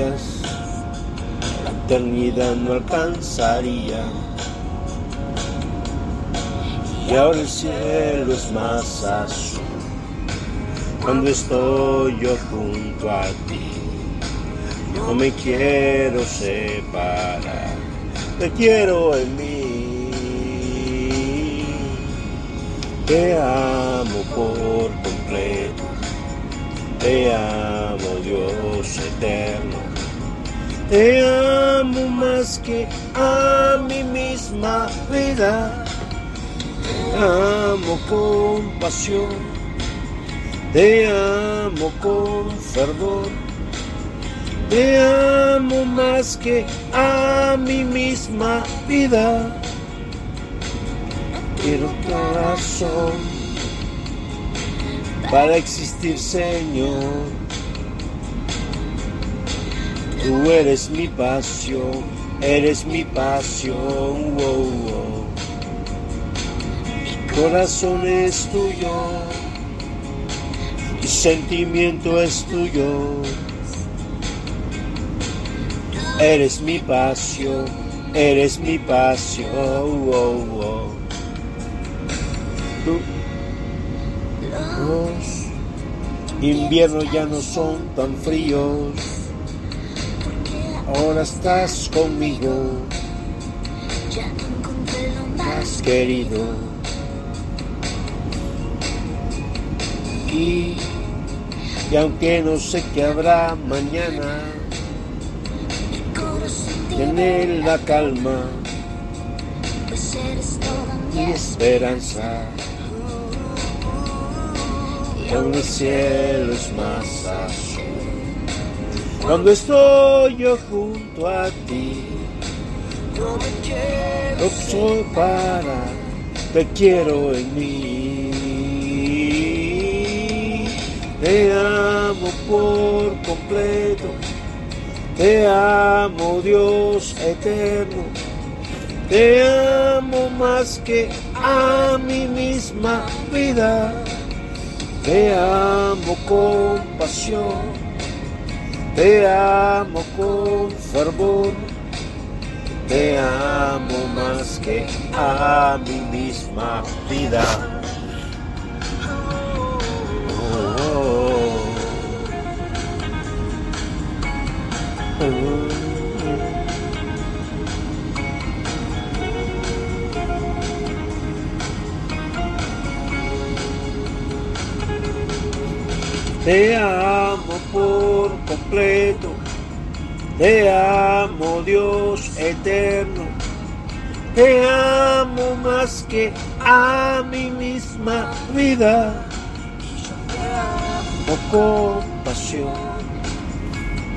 la eternidad no alcanzaría. Y ahora el cielo es más azul cuando estoy yo junto a ti. No me quiero separar, te quiero en mí. Te amo por completo. Te amo Dios eterno, te amo más que a mi misma vida, te amo con pasión, te amo con fervor, te amo más que a mi misma vida. Quiero tu razón para existir, Señor. Tú eres mi pasión, eres mi pasión. wow, wow. Mi corazón es tuyo, mi sentimiento es tuyo. Eres mi pasión, eres mi pasión. wow, wow. Tú los inviernos ya no son tan fríos. Ahora estás conmigo, Ya encontré lo más querido. Y, y aunque no sé qué habrá mañana, corazón tener la calma y esperanza. Y aún el cielo es más azul. Cuando estoy yo junto a ti, No me quiero no soy para, te quiero en mí. Te amo por completo, te amo Dios eterno, te amo más que a mi misma vida. Te amo con pasión, te amo con fervor, te amo más que a mi misma vida. Te amo completo, te amo Dios eterno, te amo más que a mi misma vida. Te amo con pasión,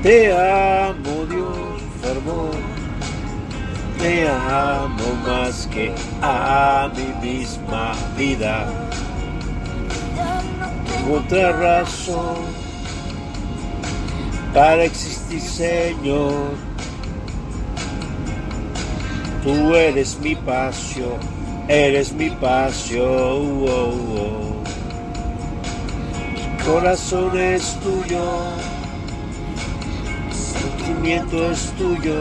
te amo Dios fervor, te amo más que a mi misma vida. Otra razón para existir, Señor. Tú eres mi pasión, eres mi pasión. oh, oh. Mi corazón es tuyo, mi sentimiento es tuyo.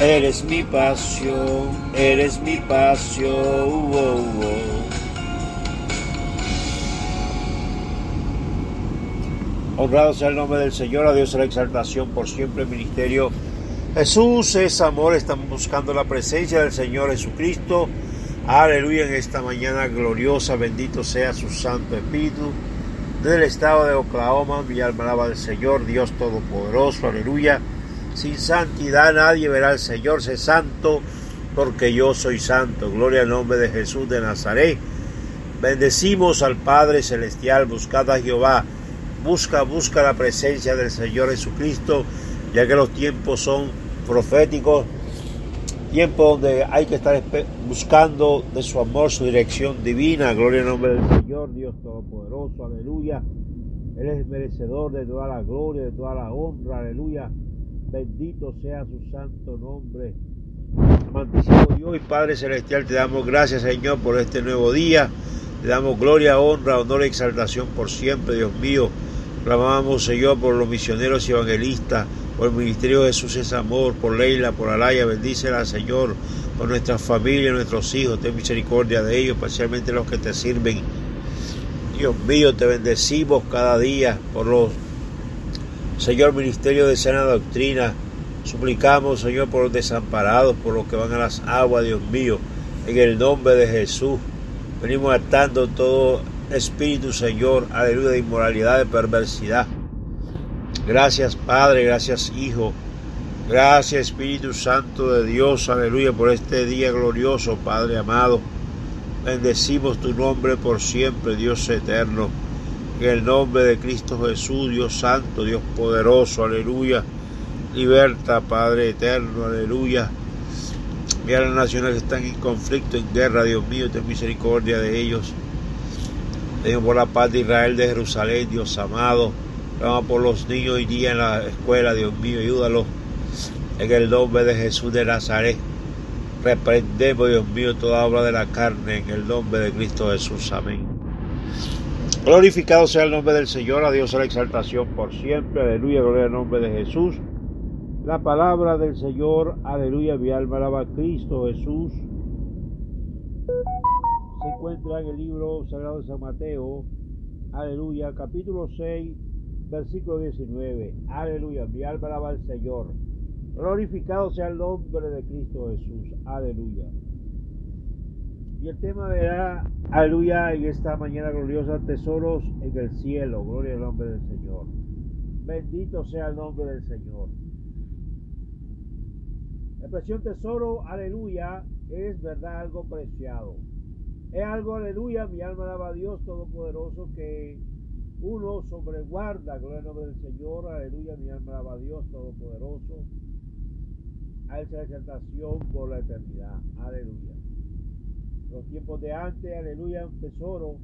Eres mi pasión, eres mi pasión. Honrado sea el nombre del Señor, a Dios la exaltación por siempre, ministerio. Jesús es amor, estamos buscando la presencia del Señor Jesucristo. Aleluya en esta mañana gloriosa, bendito sea su Santo Espíritu. Desde el estado de Oklahoma, mi alma al Señor, Dios Todopoderoso, aleluya. Sin santidad nadie verá al Señor, sé santo, porque yo soy santo. Gloria al nombre de Jesús de Nazaret. Bendecimos al Padre Celestial, buscad a Jehová, busca, busca la presencia del Señor Jesucristo, ya que los tiempos son proféticos, tiempos donde hay que estar buscando de su amor, su dirección divina. Gloria al nombre del Señor, Dios Todopoderoso, aleluya. Él es merecedor de toda la gloria, de toda la honra, aleluya. Bendito sea su santo nombre. Amantísimo Dios y Padre Celestial, te damos gracias, Señor, por este nuevo día. Te damos gloria, honra, honor y exaltación por siempre, Dios mío. Clamamos, Señor, por los misioneros y evangelistas, por el ministerio de Jesús es amor, por Leila, por Alaya, bendícela, Señor, por nuestra familia, nuestros hijos, ten misericordia de ellos, especialmente los que te sirven. Dios mío, te bendecimos cada día por los, Señor, ministerio de sana doctrina. Suplicamos, Señor, por los desamparados, por los que van a las aguas, Dios mío, en el nombre de Jesús. Venimos atando todo espíritu, Señor, aleluya, de inmoralidad, de perversidad. Gracias, Padre, gracias, Hijo. Gracias, Espíritu Santo de Dios, aleluya, por este día glorioso, Padre amado. Bendecimos tu nombre por siempre, Dios eterno. En el nombre de Cristo Jesús, Dios Santo, Dios poderoso, aleluya. Liberta, Padre eterno, aleluya. Mira las naciones que están en conflicto, en guerra, Dios mío, ten misericordia de ellos. Tengo por la paz de Israel, de Jerusalén, Dios amado. Vamos por los niños hoy día en la escuela, Dios mío, ayúdalos. En el nombre de Jesús de Nazaret. Reprendemos, Dios mío, toda obra de la carne en el nombre de Cristo Jesús. Amén. Glorificado sea el nombre del Señor, a Dios la exaltación por siempre. Aleluya, gloria al nombre de Jesús. La palabra del Señor, aleluya, mi alma alaba a Cristo Jesús. Encuentra en el libro sagrado de San Mateo, aleluya, capítulo 6, versículo 19. Aleluya, mi alma alaba al Señor. Glorificado sea el nombre de Cristo Jesús. Aleluya. Y el tema verá, aleluya, en esta mañana gloriosa, tesoros en el cielo. Gloria al nombre del Señor. Bendito sea el nombre del Señor. La expresión tesoro, aleluya, es verdad algo preciado. Es algo, aleluya, mi alma alaba a Dios Todopoderoso que uno sobreguarda, gloria al nombre del Señor, aleluya, mi alma alaba a Dios Todopoderoso. A esa exaltación por la eternidad, aleluya. Los tiempos de antes, aleluya, un tesoro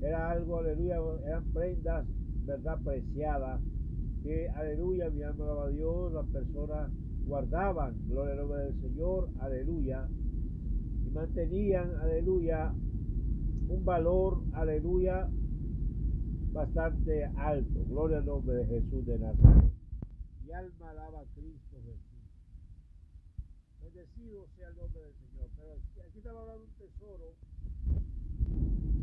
era algo, aleluya, eran prendas, verdad preciada, que, aleluya, mi alma alaba a Dios, las personas guardaban, gloria al nombre del Señor, aleluya, y mantenían, aleluya, un valor, aleluya, bastante alto. Gloria al nombre de Jesús de Nazaret. Mi alma alaba a Cristo Jesús. Bendecido sea el nombre del Señor. Pero aquí estaba hablando un tesoro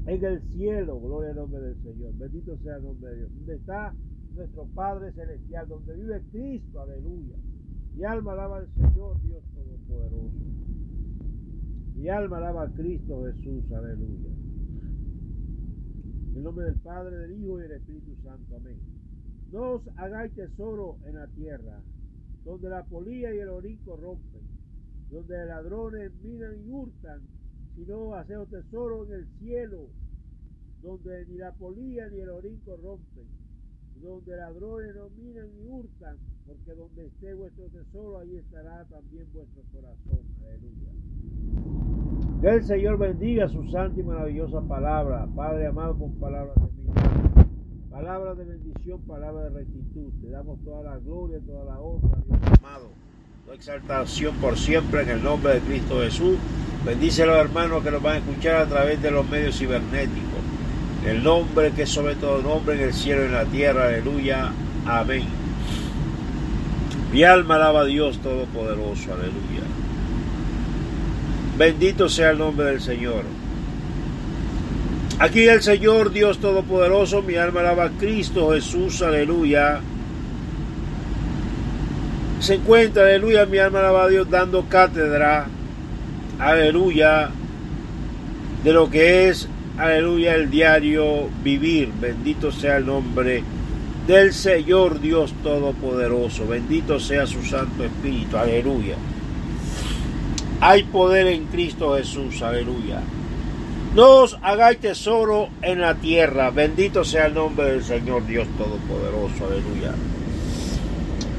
en el cielo. Gloria al nombre del Señor. Bendito sea el nombre de Dios. Donde está nuestro Padre Celestial, donde vive Cristo. Aleluya. Mi alma alaba al Señor, Dios Todopoderoso. Mi alma alaba a Cristo Jesús. Aleluya. En el nombre del Padre, del Hijo y del Espíritu Santo. Amén. No os hagáis tesoro en la tierra, donde la polilla y el orín corrompen, donde ladrones minan y hurtan, sino haced tesoro en el cielo, donde ni la polilla ni el orín corrompen, donde ladrones no minan ni hurtan, porque donde esté vuestro tesoro, ahí estará también vuestro corazón. Aleluya. Que el Señor bendiga su santa y maravillosa palabra. Padre amado, con palabras de milagro, palabras de bendición, palabras de rectitud. Te damos toda la gloria, toda la honra, Dios amado. Tu exaltación por siempre en el nombre de Cristo Jesús. Bendice a los hermanos que nos van a escuchar a través de los medios cibernéticos. El nombre que es sobre todo nombre en el cielo y en la tierra. Aleluya. Amén. Mi alma alaba a Dios Todopoderoso. Aleluya. Bendito sea el nombre del Señor. Aquí el Señor Dios Todopoderoso, mi alma alaba a Cristo Jesús, aleluya. Se encuentra, aleluya, mi alma alaba a Dios dando cátedra, aleluya, de lo que es, aleluya, el diario vivir. Bendito sea el nombre del Señor Dios Todopoderoso. Bendito sea su Santo Espíritu, aleluya. Hay poder en Cristo Jesús, aleluya. No os hagáis tesoro en la tierra. Bendito sea el nombre del Señor Dios Todopoderoso. Aleluya.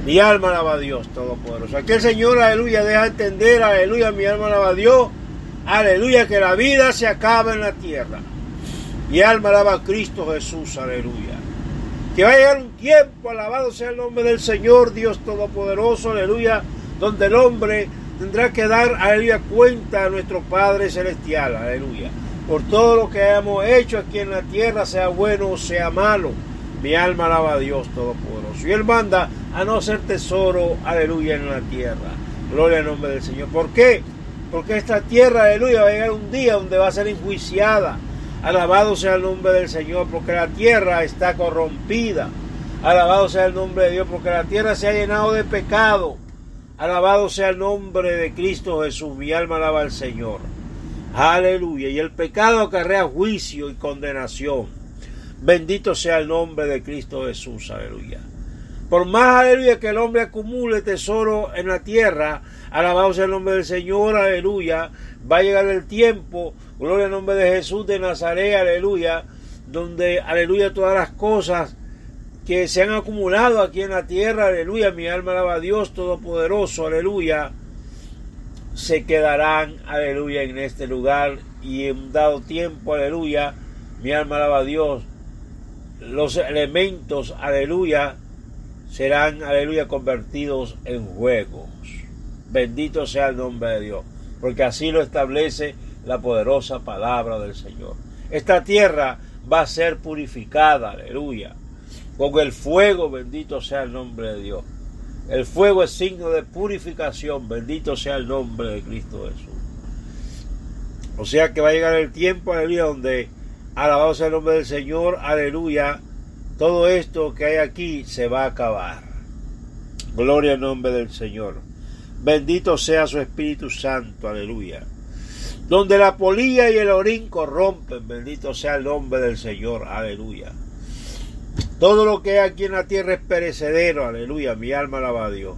Mi alma alaba a Dios Todopoderoso. Aquí el Señor, aleluya, deja entender, aleluya, mi alma alaba a Dios. Aleluya, que la vida se acaba en la tierra. Mi alma alaba a Cristo Jesús, aleluya. Que va a llegar un tiempo, alabado sea el nombre del Señor Dios Todopoderoso, aleluya, donde el hombre tendrá que dar, aleluya, cuenta a nuestro Padre Celestial, aleluya por todo lo que hemos hecho aquí en la tierra, sea bueno o sea malo. Mi alma alaba a Dios Todopoderoso. Y Él manda a no ser tesoro, aleluya, en la tierra. Gloria al nombre del Señor. ¿Por qué? Porque esta tierra, aleluya, va a llegar un día donde va a ser enjuiciada. Alabado sea el nombre del Señor, porque la tierra está corrompida. Alabado sea el nombre de Dios, porque la tierra se ha llenado de pecado. Alabado sea el nombre de Cristo Jesús. Mi alma alaba al Señor. Aleluya. Y el pecado acarrea juicio y condenación. Bendito sea el nombre de Cristo Jesús. Aleluya. Por más aleluya que el hombre acumule tesoro en la tierra, alabado sea el nombre del Señor, aleluya. Va a llegar el tiempo, gloria al nombre de Jesús de Nazaret, aleluya, donde, aleluya, todas las cosas que se han acumulado aquí en la tierra, aleluya, mi alma alaba a Dios Todopoderoso, aleluya se quedarán, aleluya, en este lugar y en dado tiempo, aleluya, mi alma alaba a Dios, los elementos, aleluya, serán, aleluya, convertidos en juegos. Bendito sea el nombre de Dios, porque así lo establece la poderosa palabra del Señor. Esta tierra va a ser purificada, aleluya, con el fuego, bendito sea el nombre de Dios. El fuego es signo de purificación. Bendito sea el nombre de Cristo Jesús. O sea que va a llegar el tiempo, aleluya, donde alabado sea el nombre del Señor, aleluya. Todo esto que hay aquí se va a acabar. Gloria al nombre del Señor. Bendito sea su Espíritu Santo, aleluya. Donde la polilla y el orín corrompen, bendito sea el nombre del Señor, aleluya. Todo lo que hay aquí en la tierra es perecedero, aleluya, mi alma alaba a Dios.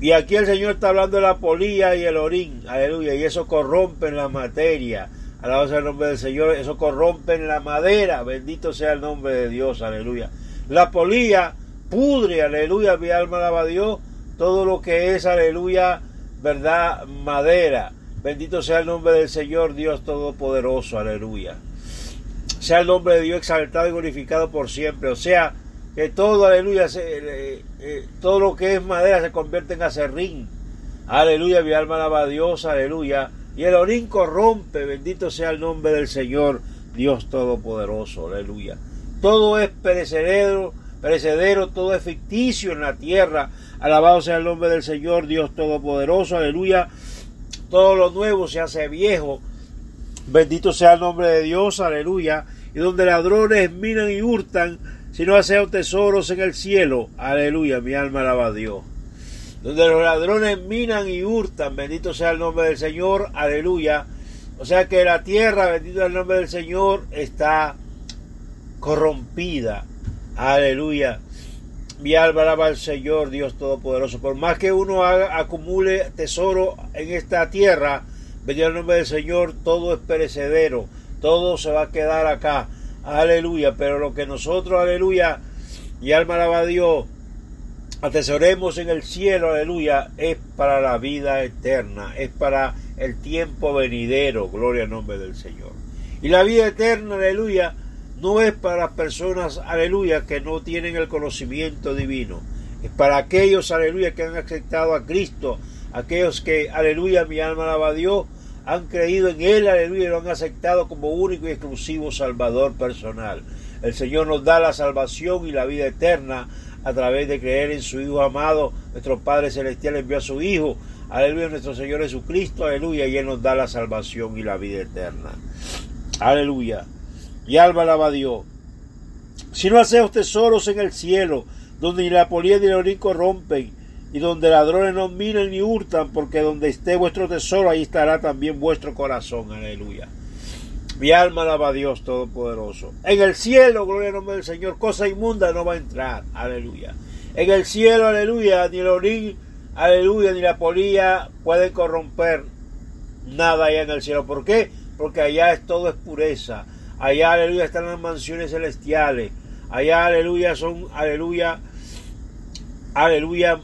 Y aquí el Señor está hablando de la polilla y el orín, aleluya, y eso corrompe la materia. Alabado sea el nombre del Señor, eso corrompe la madera, bendito sea el nombre de Dios, aleluya. La polilla pudre, aleluya, mi alma alaba a Dios, todo lo que es, aleluya, verdad, madera. Bendito sea el nombre del Señor, Dios Todopoderoso, aleluya sea el nombre de Dios exaltado y glorificado por siempre. O sea, que todo, aleluya, eh, eh, todo lo que es madera se convierte en acerrín. Aleluya, mi alma alaba a Dios, aleluya. Y el orín corrompe, bendito sea el nombre del Señor, Dios Todopoderoso, aleluya. Todo es perecedero, perecedero, todo es ficticio en la tierra. Alabado sea el nombre del Señor, Dios Todopoderoso, aleluya. Todo lo nuevo se hace viejo. Bendito sea el nombre de Dios, aleluya y donde ladrones minan y hurtan, sino hacen tesoros en el cielo. Aleluya, mi alma alaba a Dios. Donde los ladrones minan y hurtan, bendito sea el nombre del Señor, aleluya. O sea que la tierra, bendito sea el nombre del Señor, está corrompida. Aleluya. Mi alma alaba al Señor, Dios Todopoderoso. Por más que uno acumule tesoro en esta tierra, bendito el nombre del Señor, todo es perecedero todo se va a quedar acá. Aleluya. Pero lo que nosotros, aleluya, y alma alaba Dios, atesoremos en el cielo, aleluya, es para la vida eterna, es para el tiempo venidero, gloria al nombre del Señor. Y la vida eterna, aleluya, no es para las personas, aleluya, que no tienen el conocimiento divino. Es para aquellos, aleluya, que han aceptado a Cristo, aquellos que, aleluya, mi alma alaba a Dios, han creído en Él, aleluya, y lo han aceptado como único y exclusivo Salvador personal. El Señor nos da la salvación y la vida eterna a través de creer en su Hijo amado. Nuestro Padre Celestial envió a su Hijo, aleluya, nuestro Señor Jesucristo, aleluya, y Él nos da la salvación y la vida eterna. Aleluya. Y alma alaba a Dios. Si no hacéis tesoros en el cielo, donde ni la polilla ni el orín corrompen, y donde ladrones no miren ni hurtan, porque donde esté vuestro tesoro, ahí estará también vuestro corazón. Aleluya. Mi alma alaba a Dios Todopoderoso. En el cielo, gloria al nombre del Señor, cosa inmunda no va a entrar. Aleluya. En el cielo, aleluya, ni el orín, aleluya, ni la polilla pueden corromper nada allá en el cielo. ¿Por qué? Porque allá es todo es pureza. Allá, aleluya, están las mansiones celestiales. Allá, aleluya, son, aleluya, aleluya,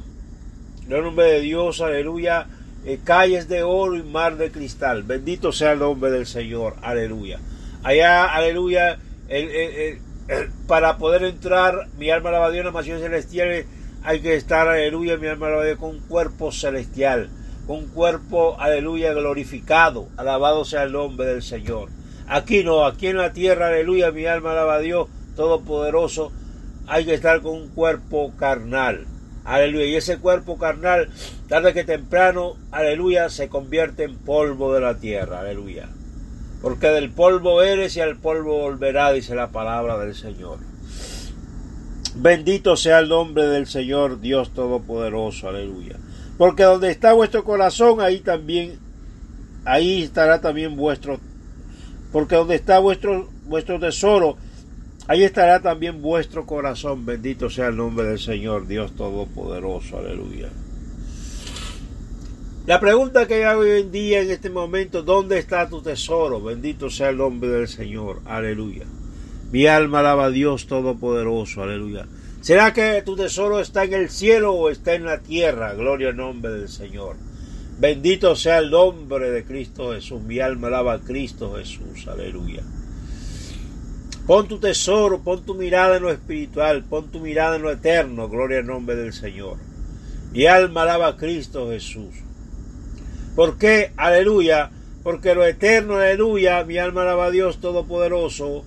el nombre de Dios, aleluya, eh, calles de oro y mar de cristal. Bendito sea el nombre del Señor, aleluya. Allá, aleluya, el- el- el- el- para poder entrar, mi alma alaba a Dios en las mansiones celestiales, hay que estar, aleluya, mi alma alaba a Dios con un cuerpo celestial, con un cuerpo, aleluya, glorificado. Alabado sea el nombre del Señor. Aquí no, aquí en la tierra, aleluya, mi alma alaba a Dios Todopoderoso, hay que estar con un cuerpo carnal. Aleluya. Y ese cuerpo carnal, tarde que temprano, aleluya, se convierte en polvo de la tierra. Aleluya. Porque del polvo eres y al polvo volverá, dice la palabra del Señor. Bendito sea el nombre del Señor Dios Todopoderoso. Aleluya. Porque donde está vuestro corazón, ahí también, ahí estará también vuestro, porque donde está vuestro, vuestro tesoro, Ahí estará también vuestro corazón. Bendito sea el nombre del Señor, Dios Todopoderoso. Aleluya. La pregunta que hago hoy en día, en este momento, ¿dónde está tu tesoro? Bendito sea el nombre del Señor. Aleluya. Mi alma alaba a Dios Todopoderoso. Aleluya. ¿Será que tu tesoro está en el cielo o está en la tierra? Gloria al nombre del Señor. Bendito sea el nombre de Cristo Jesús. Mi alma alaba a Cristo Jesús. Aleluya. Pon tu tesoro, pon tu mirada en lo espiritual, pon tu mirada en lo eterno, gloria al nombre del Señor. Mi alma alaba a Cristo Jesús. ¿Por qué? Aleluya. Porque lo eterno, aleluya, mi alma alaba a Dios Todopoderoso,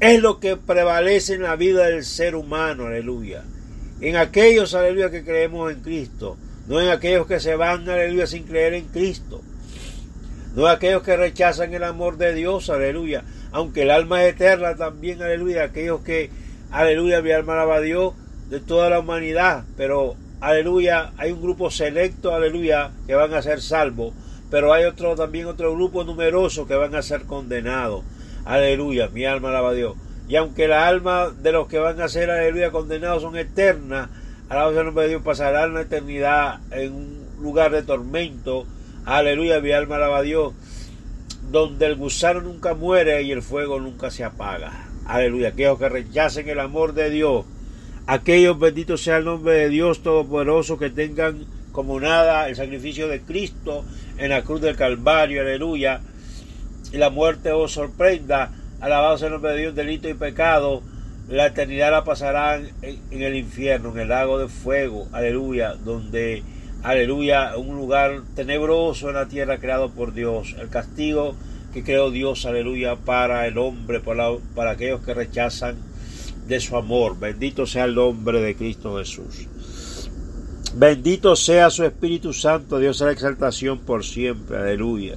es lo que prevalece en la vida del ser humano, aleluya. En aquellos, aleluya, que creemos en Cristo, no en aquellos que se van, aleluya, sin creer en Cristo. No en aquellos que rechazan el amor de Dios, aleluya aunque el alma es eterna también, aleluya, aquellos que, aleluya, mi alma alaba a Dios de toda la humanidad, pero, aleluya, hay un grupo selecto, aleluya, que van a ser salvos, pero hay otro también otro grupo numeroso que van a ser condenados, aleluya, mi alma alaba a Dios. Y aunque la alma de los que van a ser, aleluya, condenados son eternas, alabado sea el nombre de Dios, pasarán la eternidad en un lugar de tormento, aleluya, mi alma alaba a Dios donde el gusano nunca muere y el fuego nunca se apaga. Aleluya. Aquellos que rechacen el amor de Dios, aquellos benditos sea el nombre de Dios Todopoderoso que tengan como nada el sacrificio de Cristo en la cruz del Calvario. Aleluya. Y la muerte os sorprenda. Alabado sea el nombre de Dios, delito y pecado. La eternidad la pasarán en, en el infierno, en el lago de fuego. Aleluya. Donde aleluya, un lugar tenebroso en la tierra creado por Dios, el castigo que creó Dios, aleluya, para el hombre, para, para, aquellos que rechazan de su amor. Bendito sea el nombre de Cristo Jesús. Bendito sea su Espíritu Santo, Dios la exaltación por siempre, aleluya.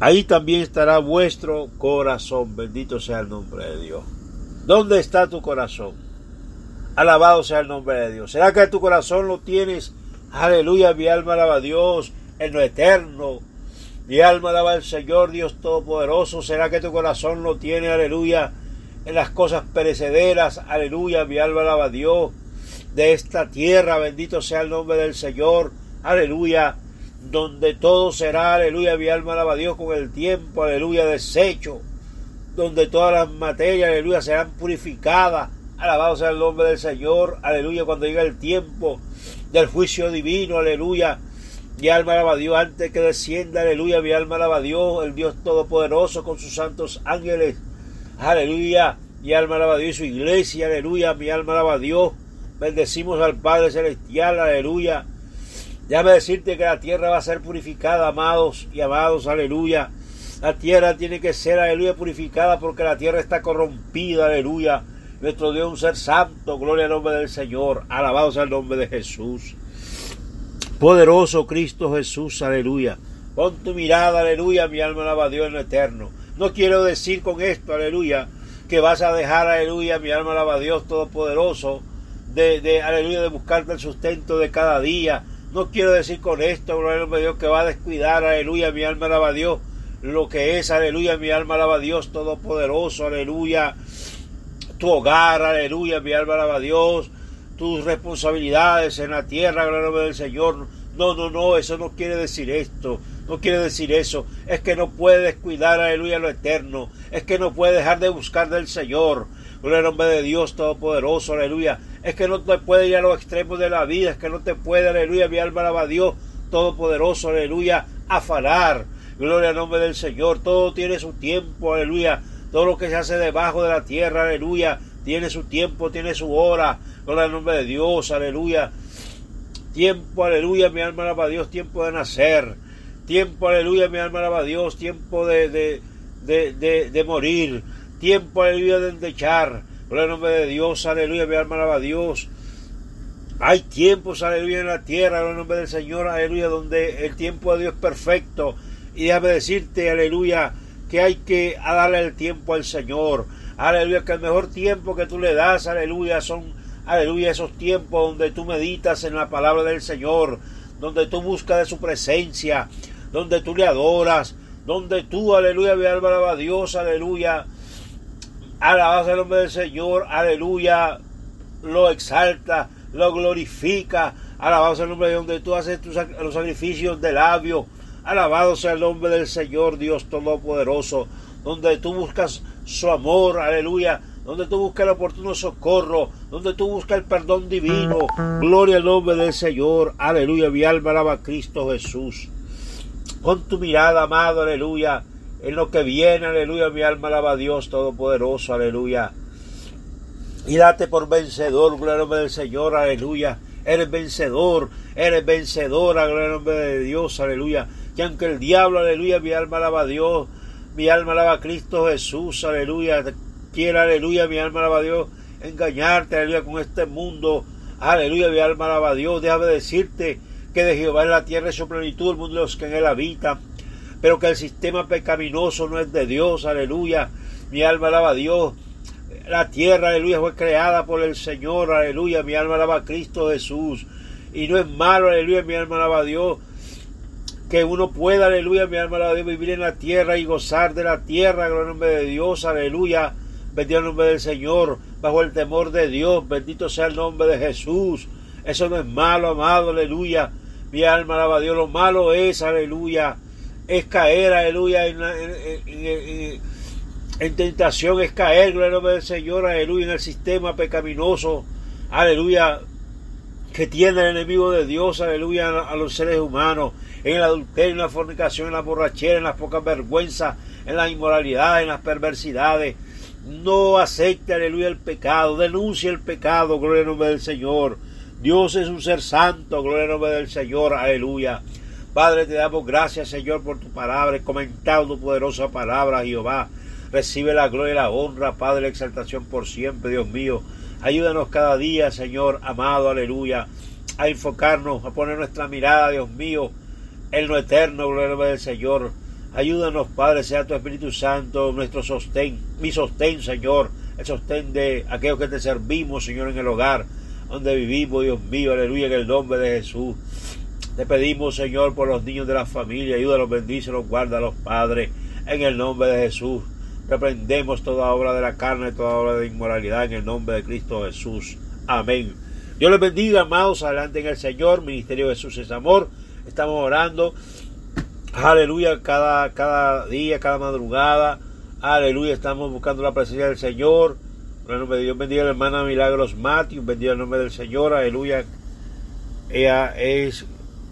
Ahí también estará vuestro corazón, bendito sea el nombre de Dios. ¿Dónde está tu corazón? Alabado sea el nombre de Dios. ¿Será que tu corazón lo tienes? Aleluya, mi alma alaba a Dios en lo eterno. Mi alma alaba al Señor Dios Todopoderoso. ¿Será que tu corazón lo tiene? Aleluya. En las cosas perecederas. Aleluya, mi alma alaba a Dios. De esta tierra, bendito sea el nombre del Señor. Aleluya. Donde todo será, aleluya, mi alma alaba a Dios con el tiempo. Aleluya, desecho. Donde todas las materias, aleluya, serán purificadas Alabado sea el nombre del Señor, aleluya, cuando llega el tiempo del juicio divino, aleluya. Mi alma alaba a Dios antes que descienda, aleluya. Mi alma alaba a Dios, el Dios Todopoderoso con sus santos ángeles, aleluya. Mi alma alaba a Dios y su iglesia, aleluya. Mi alma alaba a Dios. Bendecimos al Padre Celestial, aleluya. Déjame decirte que la tierra va a ser purificada, amados y amados, aleluya. La tierra tiene que ser, aleluya, purificada porque la tierra está corrompida, aleluya. Nuestro Dios un ser santo, gloria al nombre del Señor, alabado sea el nombre de Jesús. Poderoso Cristo Jesús, aleluya. Pon tu mirada, aleluya, mi alma alaba a Dios en lo eterno. No quiero decir con esto, aleluya, que vas a dejar, aleluya, mi alma alaba a Dios Todopoderoso, de, de, aleluya, de buscarte el sustento de cada día. No quiero decir con esto, gloria a Dios, que va a descuidar, aleluya, mi alma alaba a Dios, lo que es, aleluya, mi alma alaba a Dios Todopoderoso, aleluya, tu hogar, aleluya, mi alma alaba a Dios, tus responsabilidades en la tierra, gloria del Señor. No, no, no, eso no quiere decir esto. No quiere decir eso. Es que no puede descuidar, aleluya, lo eterno. Es que no puede dejar de buscar del Señor. Gloria nombre de Dios Todopoderoso, aleluya. Es que no te puede ir a los extremos de la vida. Es que no te puede, aleluya, mi alma alaba a Dios Todopoderoso, aleluya, afanar. Gloria al nombre del Señor. Todo tiene su tiempo, aleluya. Todo lo que se hace debajo de la tierra, aleluya, tiene su tiempo, tiene su hora. Gloria al nombre de Dios, aleluya. Tiempo, aleluya, mi alma alaba a Dios, tiempo de nacer. Tiempo, aleluya, mi alma alaba a Dios, tiempo de, de, de, de, de morir. Tiempo, aleluya, de endechar. Gloria al nombre de Dios, aleluya, mi alma alaba a Dios. Hay tiempos, aleluya, en la tierra, en el nombre del Señor, aleluya, donde el tiempo de Dios es perfecto. Y déjame decirte, aleluya, que hay que darle el tiempo al Señor. Aleluya, que el mejor tiempo que tú le das, aleluya, son, aleluya, esos tiempos donde tú meditas en la palabra del Señor, donde tú buscas de su presencia, donde tú le adoras, donde tú, aleluya, a Dios, aleluya, alabas el nombre del Señor, aleluya, lo exalta, lo glorifica, alabado sea el nombre de donde tú haces tus, los sacrificios de labio, alabado sea el nombre del Señor Dios Todopoderoso, donde tú buscas su amor, aleluya, donde tú buscas el oportuno socorro, donde tú buscas el perdón divino, gloria al nombre del Señor, aleluya, mi alma alaba a Cristo Jesús. Con tu mirada, amado, aleluya, en lo que viene, aleluya, mi alma alaba a Dios Todopoderoso, aleluya. Y date por vencedor, gloria al nombre del Señor, aleluya. Eres vencedor, eres vencedora, gloria al nombre de Dios, aleluya. Que aunque el diablo, aleluya, mi alma alaba a Dios, mi alma alaba a Cristo Jesús, aleluya. Quiera, aleluya, mi alma alaba a Dios, engañarte, aleluya, con este mundo. Aleluya, mi alma alaba a Dios. Déjame decirte que de Jehová es la tierra y su plenitud, el mundo de los que en él habitan. Pero que el sistema pecaminoso no es de Dios, aleluya. Mi alma alaba a Dios. La tierra, aleluya, fue creada por el Señor, aleluya. Mi alma alaba a Cristo Jesús. Y no es malo, aleluya, mi alma alaba a Dios que uno pueda, aleluya, mi alma alaba a Dios, vivir en la tierra y gozar de la tierra, gloria al nombre de Dios, aleluya, bendito el nombre del Señor, bajo el temor de Dios, bendito sea el nombre de Jesús. Eso no es malo, amado, aleluya. Mi alma alaba a Dios. Lo malo es, aleluya, es caer, aleluya, en, en, en, en tentación, es caer, gloria al nombre del Señor, aleluya, en el sistema pecaminoso, aleluya, que tiene el enemigo de Dios, aleluya, a los seres humanos, en el adulterio, en la fornicación, en la borrachera, en las pocas vergüenzas, en la inmoralidad, en las perversidades. No acepte, aleluya, el pecado, denuncia el pecado, gloria al nombre del Señor. Dios es un ser santo, gloria al nombre del Señor, aleluya. Padre, te damos gracias, Señor, por tu palabra, comentado tu poderosa palabra, Jehová. Recibe la gloria y la honra, Padre, la exaltación por siempre, Dios mío. Ayúdanos cada día, Señor, amado, aleluya, a enfocarnos, a poner nuestra mirada, Dios mío, en lo eterno, gloria del Señor. Ayúdanos, Padre, sea tu Espíritu Santo nuestro sostén, mi sostén, Señor, el sostén de aquellos que te servimos, Señor, en el hogar donde vivimos, Dios mío, aleluya, en el nombre de Jesús. Te pedimos, Señor, por los niños de la familia, ayúdalos, bendícelos, guárdalos, Padre, en el nombre de Jesús. Reprendemos toda obra de la carne, toda obra de inmoralidad, en el nombre de Cristo Jesús. Amén. Dios les bendiga, amados, adelante en el Señor, Ministerio de Jesús es amor. Estamos orando, aleluya, cada, cada día, cada madrugada, aleluya, estamos buscando la presencia del Señor. En el nombre de Dios bendiga a la hermana Milagros Matius, bendiga el nombre del Señor, aleluya. Ella es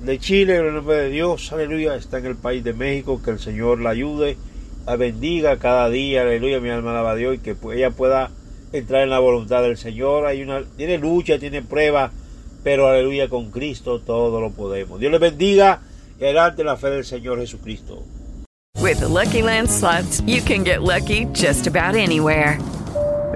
de Chile, en el nombre de Dios, aleluya, está en el país de México, que el Señor la ayude, la bendiga cada día, aleluya, mi alma alaba a Dios, y que ella pueda entrar en la voluntad del Señor. Hay una, tiene lucha, tiene prueba, pero aleluya, con Cristo todo lo podemos. Dios le bendiga y adelante la fe del Señor Jesucristo. With the Lucky Land slots, you can get lucky just about anywhere.